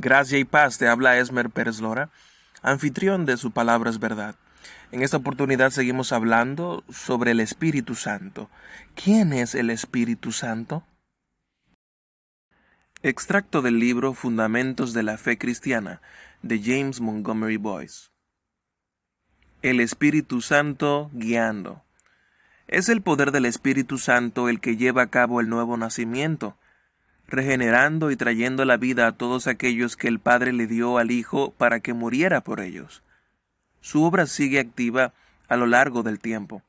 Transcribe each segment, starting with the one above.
Gracia y paz te habla Esmer Pérez Lora, anfitrión de su palabra es verdad. En esta oportunidad seguimos hablando sobre el Espíritu Santo. ¿Quién es el Espíritu Santo? Extracto del libro Fundamentos de la Fe Cristiana de James Montgomery Boyce. El Espíritu Santo guiando. Es el poder del Espíritu Santo el que lleva a cabo el nuevo nacimiento, regenerando y trayendo la vida a todos aquellos que el Padre le dio al Hijo para que muriera por ellos. Su obra sigue activa a lo largo del tiempo,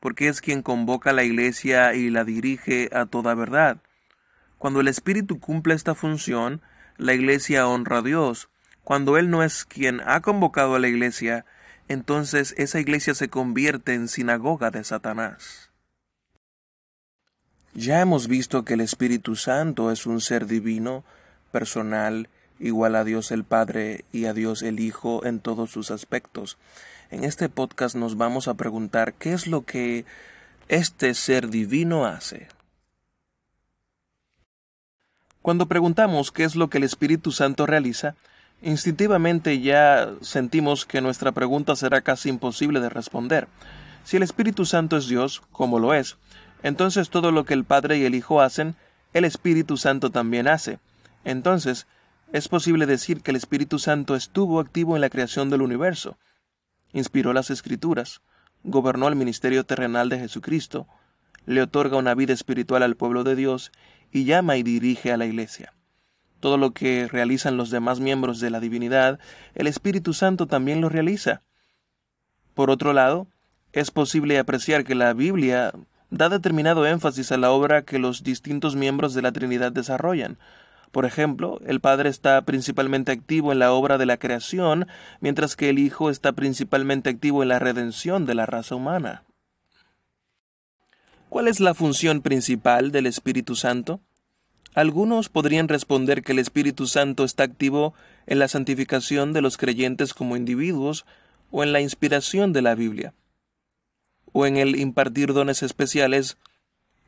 porque es quien convoca a la Iglesia y la dirige a toda verdad. Cuando el Espíritu cumple esta función, la Iglesia honra a Dios. Cuando Él no es quien ha convocado a la Iglesia, entonces esa Iglesia se convierte en sinagoga de Satanás. Ya hemos visto que el Espíritu Santo es un ser divino, personal, igual a Dios el Padre y a Dios el Hijo en todos sus aspectos. En este podcast nos vamos a preguntar qué es lo que este ser divino hace. Cuando preguntamos qué es lo que el Espíritu Santo realiza, instintivamente ya sentimos que nuestra pregunta será casi imposible de responder. Si el Espíritu Santo es Dios, como lo es, entonces todo lo que el Padre y el Hijo hacen, el Espíritu Santo también hace. Entonces, es posible decir que el Espíritu Santo estuvo activo en la creación del universo, inspiró las Escrituras, gobernó el ministerio terrenal de Jesucristo, le otorga una vida espiritual al pueblo de Dios y llama y dirige a la Iglesia. Todo lo que realizan los demás miembros de la divinidad, el Espíritu Santo también lo realiza. Por otro lado, es posible apreciar que la Biblia da determinado énfasis a la obra que los distintos miembros de la Trinidad desarrollan. Por ejemplo, el Padre está principalmente activo en la obra de la creación, mientras que el Hijo está principalmente activo en la redención de la raza humana. ¿Cuál es la función principal del Espíritu Santo? Algunos podrían responder que el Espíritu Santo está activo en la santificación de los creyentes como individuos o en la inspiración de la Biblia o en el impartir dones especiales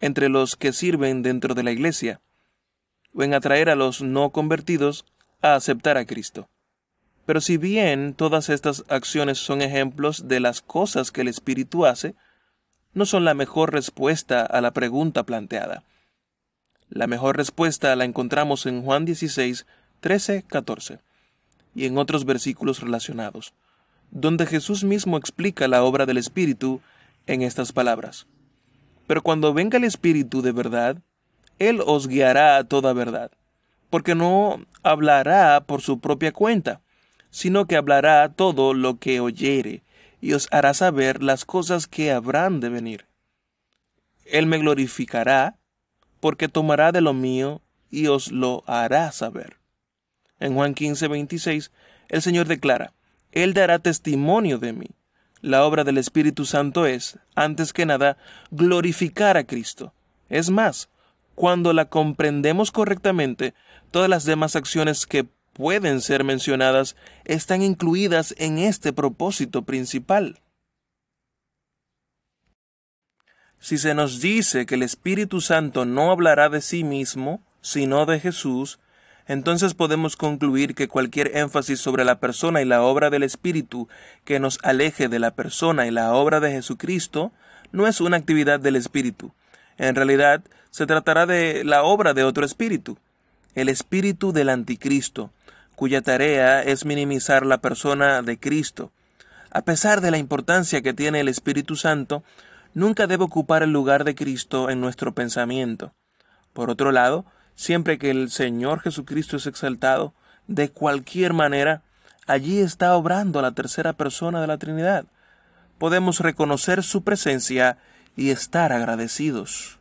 entre los que sirven dentro de la Iglesia, o en atraer a los no convertidos a aceptar a Cristo. Pero si bien todas estas acciones son ejemplos de las cosas que el Espíritu hace, no son la mejor respuesta a la pregunta planteada. La mejor respuesta la encontramos en Juan 16, 13, 14 y en otros versículos relacionados, donde Jesús mismo explica la obra del Espíritu en estas palabras. Pero cuando venga el Espíritu de verdad, Él os guiará a toda verdad, porque no hablará por su propia cuenta, sino que hablará todo lo que oyere, y os hará saber las cosas que habrán de venir. Él me glorificará, porque tomará de lo mío y os lo hará saber. En Juan 15, 26, el Señor declara, Él dará testimonio de mí la obra del Espíritu Santo es, antes que nada, glorificar a Cristo. Es más, cuando la comprendemos correctamente, todas las demás acciones que pueden ser mencionadas están incluidas en este propósito principal. Si se nos dice que el Espíritu Santo no hablará de sí mismo, sino de Jesús, entonces podemos concluir que cualquier énfasis sobre la persona y la obra del Espíritu que nos aleje de la persona y la obra de Jesucristo no es una actividad del Espíritu. En realidad, se tratará de la obra de otro Espíritu, el Espíritu del Anticristo, cuya tarea es minimizar la persona de Cristo. A pesar de la importancia que tiene el Espíritu Santo, nunca debe ocupar el lugar de Cristo en nuestro pensamiento. Por otro lado, Siempre que el Señor Jesucristo es exaltado, de cualquier manera, allí está obrando la tercera persona de la Trinidad. Podemos reconocer su presencia y estar agradecidos.